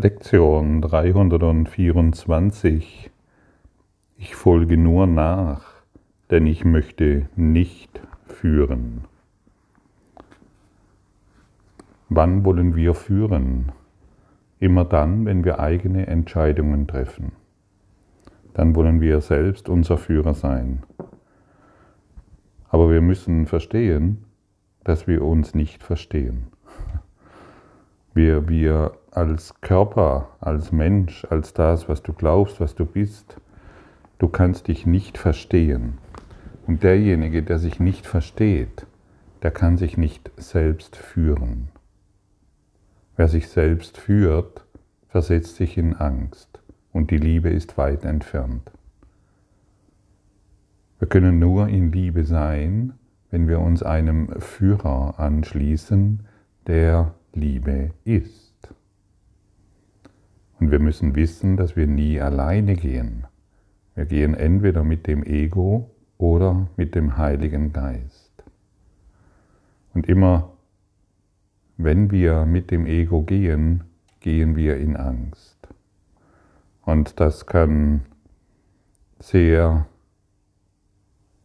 Lektion 324. Ich folge nur nach, denn ich möchte nicht führen. Wann wollen wir führen? Immer dann, wenn wir eigene Entscheidungen treffen. Dann wollen wir selbst unser Führer sein. Aber wir müssen verstehen, dass wir uns nicht verstehen. Wir, wir als Körper, als Mensch, als das, was du glaubst, was du bist, du kannst dich nicht verstehen. Und derjenige, der sich nicht versteht, der kann sich nicht selbst führen. Wer sich selbst führt, versetzt sich in Angst und die Liebe ist weit entfernt. Wir können nur in Liebe sein, wenn wir uns einem Führer anschließen, der Liebe ist. Und wir müssen wissen, dass wir nie alleine gehen. Wir gehen entweder mit dem Ego oder mit dem Heiligen Geist. Und immer wenn wir mit dem Ego gehen, gehen wir in Angst. Und das kann sehr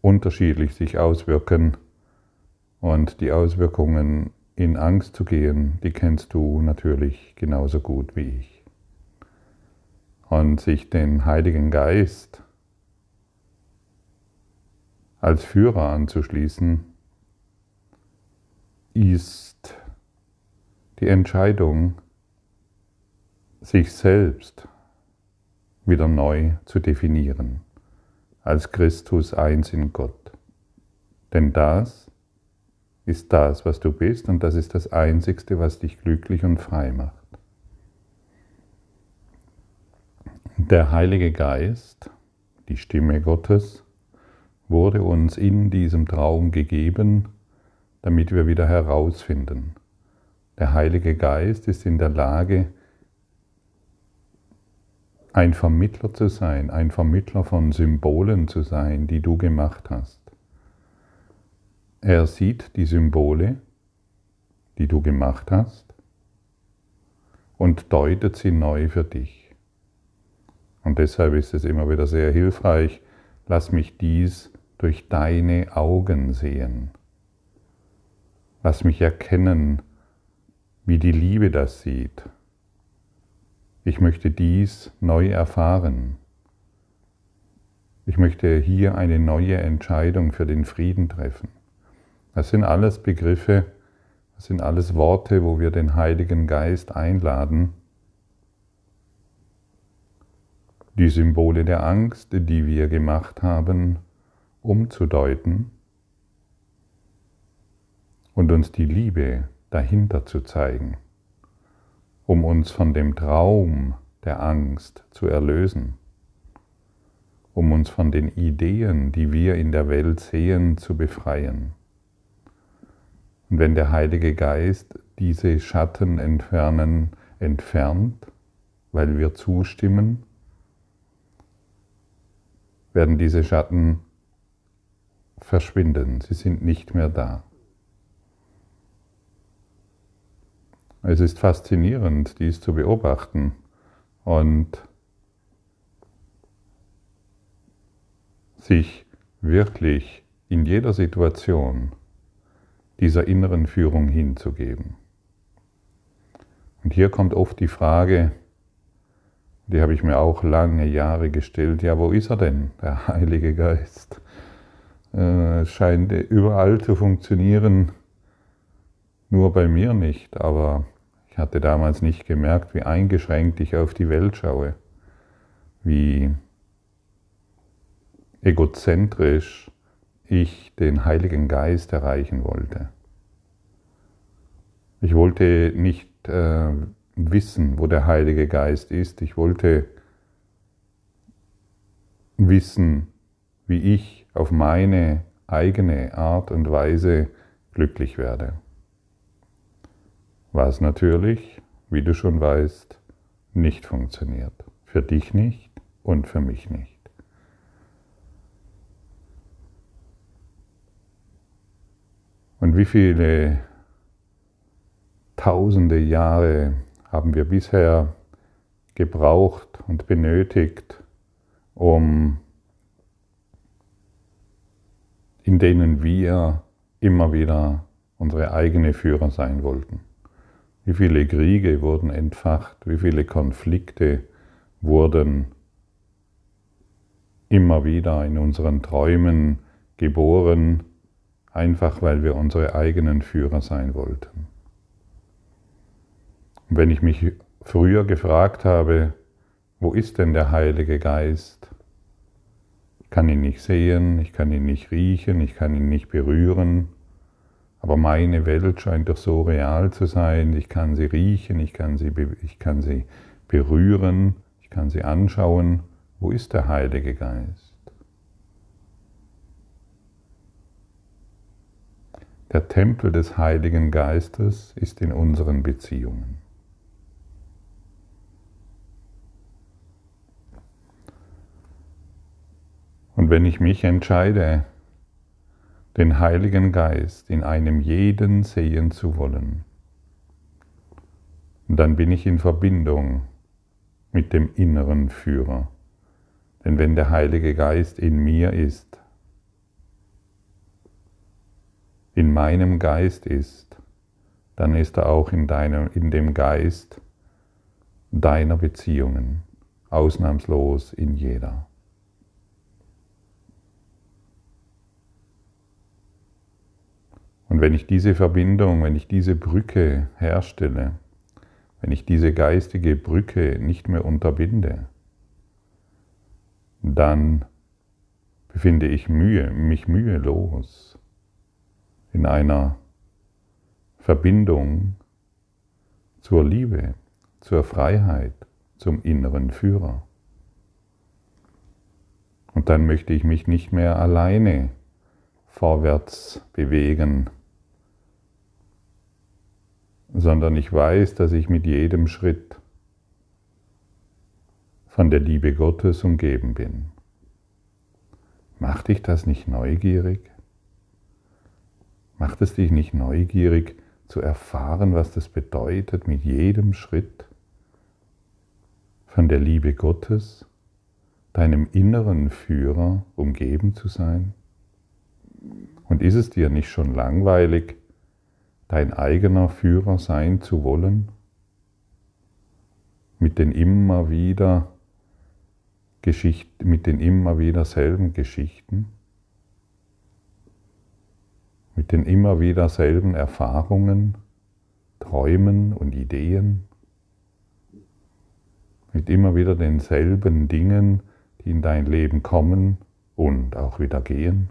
unterschiedlich sich auswirken. Und die Auswirkungen in Angst zu gehen, die kennst du natürlich genauso gut wie ich. Und sich den Heiligen Geist als Führer anzuschließen, ist die Entscheidung, sich selbst wieder neu zu definieren, als Christus eins in Gott. Denn das ist das, was du bist und das ist das Einzigste, was dich glücklich und frei macht. Der Heilige Geist, die Stimme Gottes, wurde uns in diesem Traum gegeben, damit wir wieder herausfinden. Der Heilige Geist ist in der Lage, ein Vermittler zu sein, ein Vermittler von Symbolen zu sein, die du gemacht hast. Er sieht die Symbole, die du gemacht hast, und deutet sie neu für dich. Deshalb ist es immer wieder sehr hilfreich, lass mich dies durch deine Augen sehen. Lass mich erkennen, wie die Liebe das sieht. Ich möchte dies neu erfahren. Ich möchte hier eine neue Entscheidung für den Frieden treffen. Das sind alles Begriffe, das sind alles Worte, wo wir den Heiligen Geist einladen, die Symbole der Angst, die wir gemacht haben, umzudeuten und uns die Liebe dahinter zu zeigen, um uns von dem Traum der Angst zu erlösen, um uns von den Ideen, die wir in der Welt sehen, zu befreien. Und wenn der Heilige Geist diese Schatten entfernen, entfernt, weil wir zustimmen, werden diese Schatten verschwinden. Sie sind nicht mehr da. Es ist faszinierend, dies zu beobachten und sich wirklich in jeder Situation dieser inneren Führung hinzugeben. Und hier kommt oft die Frage, die habe ich mir auch lange Jahre gestellt, ja, wo ist er denn, der Heilige Geist? Äh, scheint überall zu funktionieren, nur bei mir nicht, aber ich hatte damals nicht gemerkt, wie eingeschränkt ich auf die Welt schaue, wie egozentrisch ich den Heiligen Geist erreichen wollte. Ich wollte nicht äh, wissen, wo der Heilige Geist ist. Ich wollte wissen, wie ich auf meine eigene Art und Weise glücklich werde. Was natürlich, wie du schon weißt, nicht funktioniert. Für dich nicht und für mich nicht. Und wie viele tausende Jahre haben wir bisher gebraucht und benötigt, um in denen wir immer wieder unsere eigene Führer sein wollten. Wie viele Kriege wurden entfacht, wie viele Konflikte wurden immer wieder in unseren Träumen geboren, einfach weil wir unsere eigenen Führer sein wollten. Und wenn ich mich früher gefragt habe, wo ist denn der Heilige Geist? Ich kann ihn nicht sehen, ich kann ihn nicht riechen, ich kann ihn nicht berühren, aber meine Welt scheint doch so real zu sein, ich kann sie riechen, ich kann sie, ich kann sie berühren, ich kann sie anschauen. Wo ist der Heilige Geist? Der Tempel des Heiligen Geistes ist in unseren Beziehungen. Und wenn ich mich entscheide, den Heiligen Geist in einem jeden sehen zu wollen, dann bin ich in Verbindung mit dem inneren Führer. Denn wenn der Heilige Geist in mir ist, in meinem Geist ist, dann ist er auch in, deinem, in dem Geist deiner Beziehungen, ausnahmslos in jeder. Und wenn ich diese Verbindung, wenn ich diese Brücke herstelle, wenn ich diese geistige Brücke nicht mehr unterbinde, dann befinde ich Mühe, mich mühelos in einer Verbindung zur Liebe, zur Freiheit, zum inneren Führer. Und dann möchte ich mich nicht mehr alleine vorwärts bewegen, sondern ich weiß, dass ich mit jedem Schritt von der Liebe Gottes umgeben bin. Macht dich das nicht neugierig? Macht es dich nicht neugierig zu erfahren, was das bedeutet, mit jedem Schritt von der Liebe Gottes, deinem inneren Führer, umgeben zu sein? Und ist es dir nicht schon langweilig, dein eigener Führer sein zu wollen? Mit den immer wieder Geschichten, mit den immer wieder selben Geschichten? Mit den immer wieder selben Erfahrungen, Träumen und Ideen? Mit immer wieder denselben Dingen, die in dein Leben kommen und auch wieder gehen?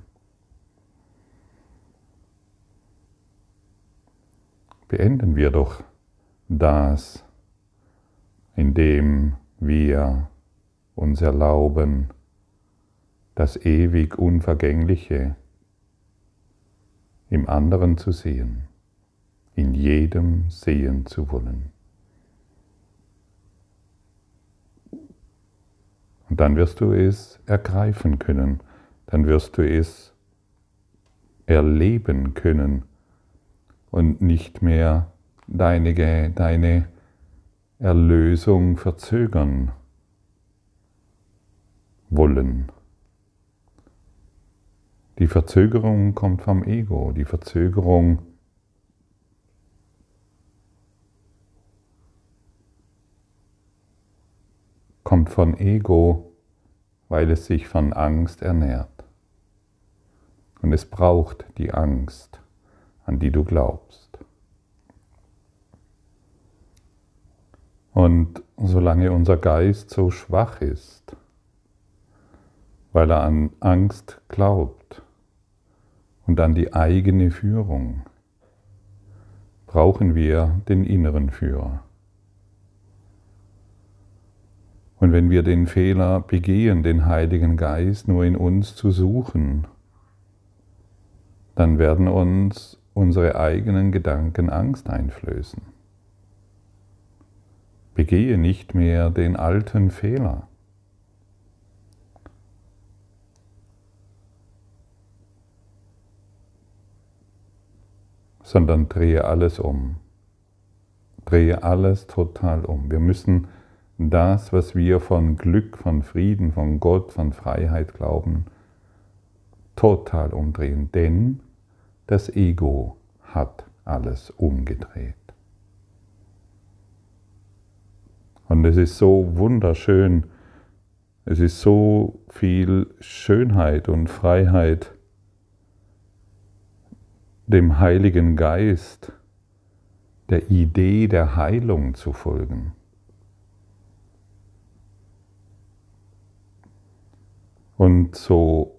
Beenden wir doch das, indem wir uns erlauben, das ewig Unvergängliche im anderen zu sehen, in jedem sehen zu wollen. Und dann wirst du es ergreifen können, dann wirst du es erleben können und nicht mehr deine, deine Erlösung verzögern wollen. Die Verzögerung kommt vom Ego, die Verzögerung kommt von Ego, weil es sich von Angst ernährt. Und es braucht die Angst an die du glaubst. Und solange unser Geist so schwach ist, weil er an Angst glaubt und an die eigene Führung, brauchen wir den inneren Führer. Und wenn wir den Fehler begehen, den Heiligen Geist nur in uns zu suchen, dann werden uns unsere eigenen Gedanken Angst einflößen. Begehe nicht mehr den alten Fehler. sondern drehe alles um. Drehe alles total um. Wir müssen das, was wir von Glück, von Frieden, von Gott, von Freiheit glauben, total umdrehen. Denn das Ego hat alles umgedreht. Und es ist so wunderschön, es ist so viel Schönheit und Freiheit dem Heiligen Geist, der Idee der Heilung zu folgen. Und so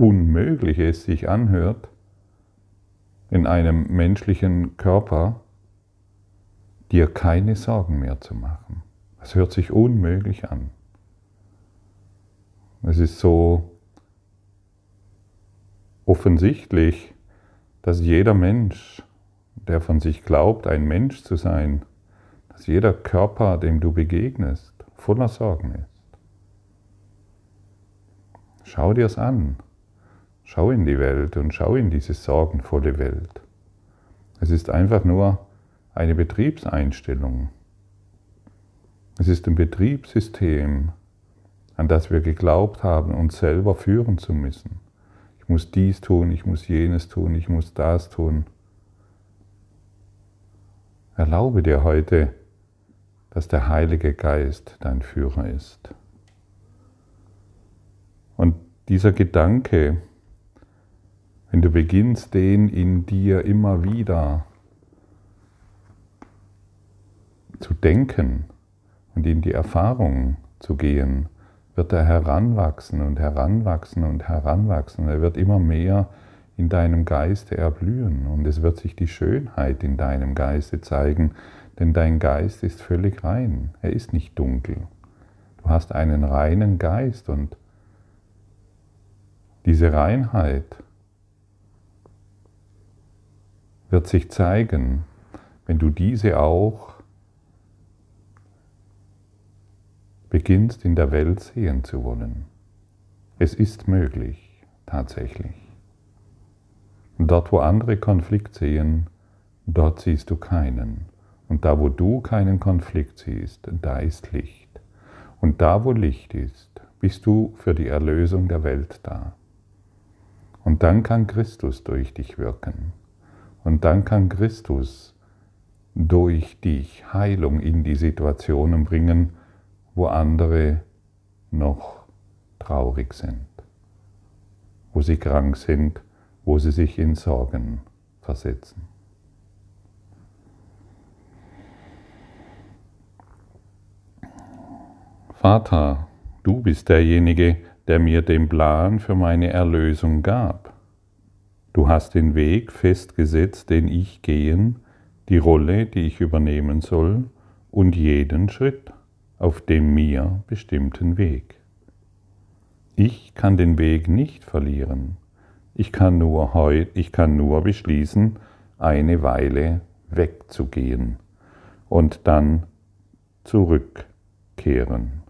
unmöglich es sich anhört, in einem menschlichen Körper dir keine Sorgen mehr zu machen. Es hört sich unmöglich an. Es ist so offensichtlich, dass jeder Mensch, der von sich glaubt, ein Mensch zu sein, dass jeder Körper, dem du begegnest, voller Sorgen ist. Schau dir es an. Schau in die Welt und schau in diese sorgenvolle Welt. Es ist einfach nur eine Betriebseinstellung. Es ist ein Betriebssystem, an das wir geglaubt haben, uns selber führen zu müssen. Ich muss dies tun, ich muss jenes tun, ich muss das tun. Erlaube dir heute, dass der Heilige Geist dein Führer ist. Und dieser Gedanke, wenn du beginnst, den in dir immer wieder zu denken und in die Erfahrung zu gehen, wird er heranwachsen und heranwachsen und heranwachsen. Er wird immer mehr in deinem Geiste erblühen und es wird sich die Schönheit in deinem Geiste zeigen, denn dein Geist ist völlig rein, er ist nicht dunkel. Du hast einen reinen Geist und diese Reinheit wird sich zeigen, wenn du diese auch beginnst in der Welt sehen zu wollen. Es ist möglich, tatsächlich. Und dort, wo andere Konflikt sehen, dort siehst du keinen. Und da, wo du keinen Konflikt siehst, da ist Licht. Und da, wo Licht ist, bist du für die Erlösung der Welt da. Und dann kann Christus durch dich wirken. Und dann kann Christus durch dich Heilung in die Situationen bringen, wo andere noch traurig sind, wo sie krank sind, wo sie sich in Sorgen versetzen. Vater, du bist derjenige, der mir den Plan für meine Erlösung gab. Du hast den Weg festgesetzt, den ich gehen, die Rolle, die ich übernehmen soll und jeden Schritt auf dem mir bestimmten Weg. Ich kann den Weg nicht verlieren. Ich kann nur, heut, ich kann nur beschließen, eine Weile wegzugehen und dann zurückkehren.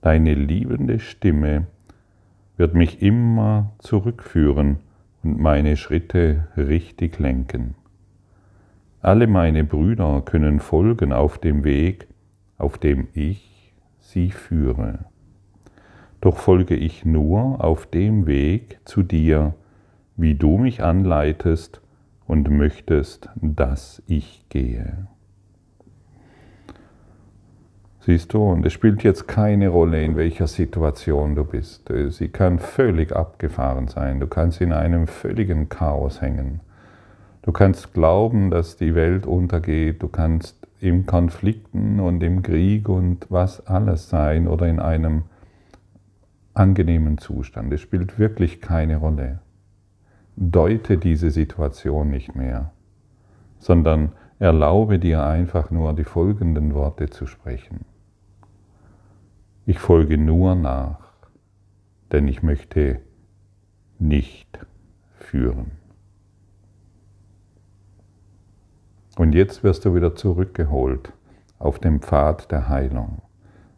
Deine liebende Stimme wird mich immer zurückführen und meine Schritte richtig lenken. Alle meine Brüder können folgen auf dem Weg, auf dem ich sie führe. Doch folge ich nur auf dem Weg zu dir, wie du mich anleitest und möchtest, dass ich gehe. Siehst du, und es spielt jetzt keine Rolle, in welcher Situation du bist. Sie kann völlig abgefahren sein. Du kannst in einem völligen Chaos hängen. Du kannst glauben, dass die Welt untergeht. Du kannst im Konflikten und im Krieg und was alles sein oder in einem angenehmen Zustand. Es spielt wirklich keine Rolle. Deute diese Situation nicht mehr, sondern erlaube dir einfach nur die folgenden Worte zu sprechen. Ich folge nur nach, denn ich möchte nicht führen. Und jetzt wirst du wieder zurückgeholt auf dem Pfad der Heilung,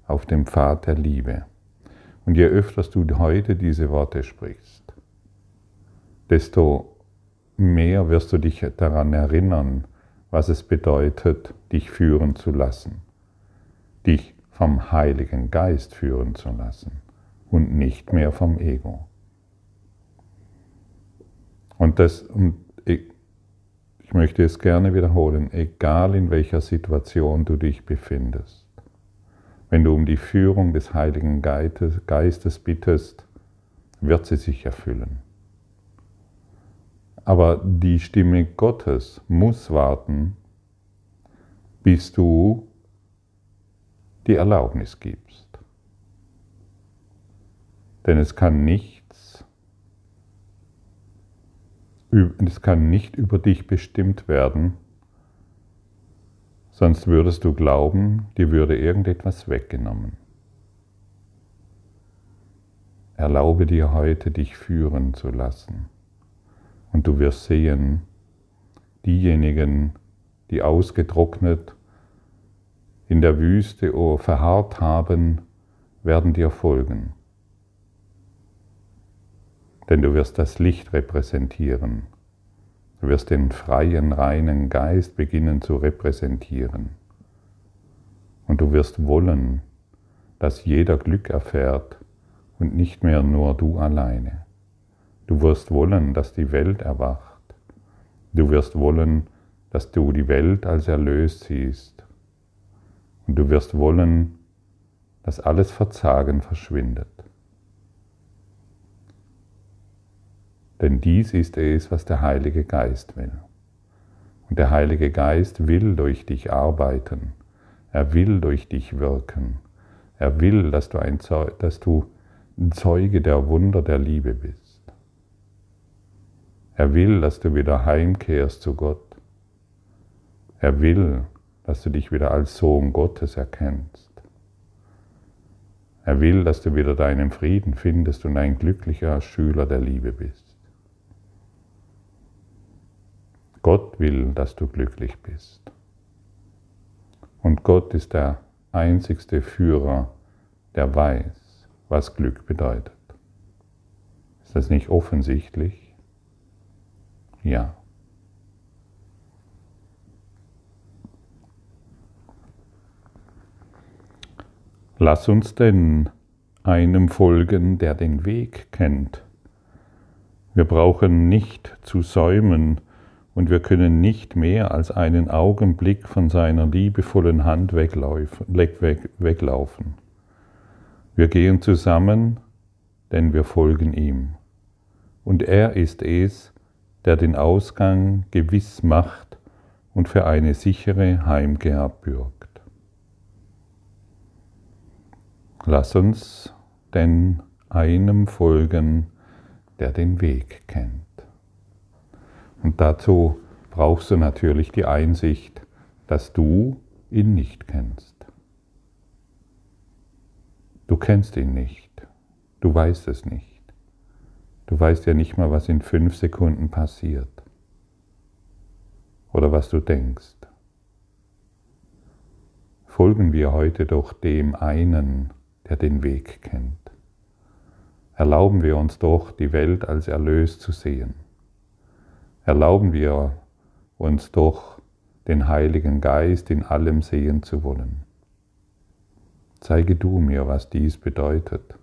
auf dem Pfad der Liebe. Und je öfter du heute diese Worte sprichst, desto mehr wirst du dich daran erinnern, was es bedeutet, dich führen zu lassen, dich vom Heiligen Geist führen zu lassen und nicht mehr vom Ego. Und, das, und ich, ich möchte es gerne wiederholen, egal in welcher Situation du dich befindest, wenn du um die Führung des Heiligen Geistes bittest, wird sie sich erfüllen. Aber die Stimme Gottes muss warten, bis du die Erlaubnis gibst. Denn es kann nichts, es kann nicht über dich bestimmt werden, sonst würdest du glauben, dir würde irgendetwas weggenommen. Erlaube dir heute, dich führen zu lassen. Und du wirst sehen, diejenigen, die ausgetrocknet in der Wüste oh, verharrt haben, werden dir folgen. Denn du wirst das Licht repräsentieren. Du wirst den freien, reinen Geist beginnen zu repräsentieren. Und du wirst wollen, dass jeder Glück erfährt und nicht mehr nur du alleine. Du wirst wollen, dass die Welt erwacht. Du wirst wollen, dass du die Welt als erlöst siehst. Und du wirst wollen, dass alles Verzagen verschwindet. Denn dies ist es, was der Heilige Geist will. Und der Heilige Geist will durch dich arbeiten. Er will durch dich wirken. Er will, dass du, ein, dass du ein Zeuge der Wunder der Liebe bist. Er will, dass du wieder heimkehrst zu Gott. Er will, dass du dich wieder als Sohn Gottes erkennst. Er will, dass du wieder deinen Frieden findest und ein glücklicher Schüler der Liebe bist. Gott will, dass du glücklich bist. Und Gott ist der einzigste Führer, der weiß, was Glück bedeutet. Ist das nicht offensichtlich? Ja. Lass uns denn einem folgen, der den Weg kennt. Wir brauchen nicht zu säumen und wir können nicht mehr als einen Augenblick von seiner liebevollen Hand weglaufen. Wir gehen zusammen, denn wir folgen ihm. Und er ist es, der den Ausgang gewiss macht und für eine sichere Heimkehr bürgt. Lass uns denn einem folgen, der den Weg kennt. Und dazu brauchst du natürlich die Einsicht, dass du ihn nicht kennst. Du kennst ihn nicht. Du weißt es nicht. Du weißt ja nicht mal, was in fünf Sekunden passiert. Oder was du denkst. Folgen wir heute doch dem einen, der den Weg kennt. Erlauben wir uns doch, die Welt als erlöst zu sehen. Erlauben wir uns doch, den Heiligen Geist in allem sehen zu wollen. Zeige du mir, was dies bedeutet.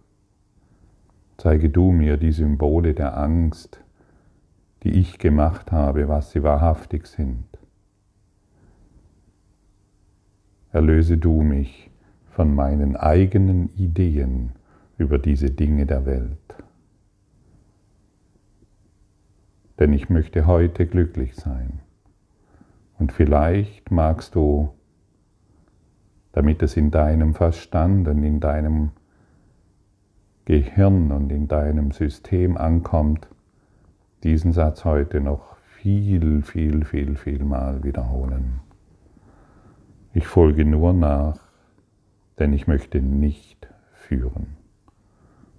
Zeige du mir die Symbole der Angst, die ich gemacht habe, was sie wahrhaftig sind. Erlöse du mich von meinen eigenen Ideen über diese Dinge der Welt. Denn ich möchte heute glücklich sein. Und vielleicht magst du damit es in deinem Verstand und in deinem Gehirn und in deinem System ankommt, diesen Satz heute noch viel, viel, viel, viel mal wiederholen. Ich folge nur nach, denn ich möchte nicht führen.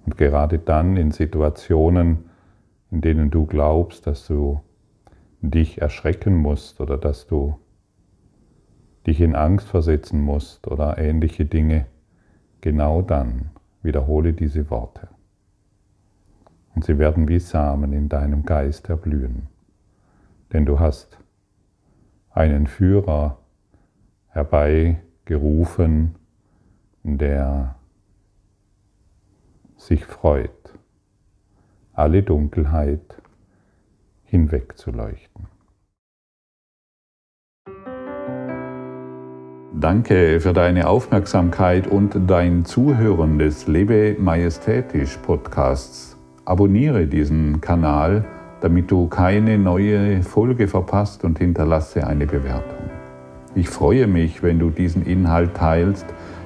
Und gerade dann in Situationen, in denen du glaubst, dass du dich erschrecken musst oder dass du dich in Angst versetzen musst oder ähnliche Dinge, genau dann wiederhole diese Worte. Und sie werden wie Samen in deinem Geist erblühen. Denn du hast einen Führer herbeigerufen, der sich freut, alle Dunkelheit hinwegzuleuchten. Danke für deine Aufmerksamkeit und dein Zuhören des Lebe Majestätisch Podcasts. Abonniere diesen Kanal, damit du keine neue Folge verpasst und hinterlasse eine Bewertung. Ich freue mich, wenn du diesen Inhalt teilst,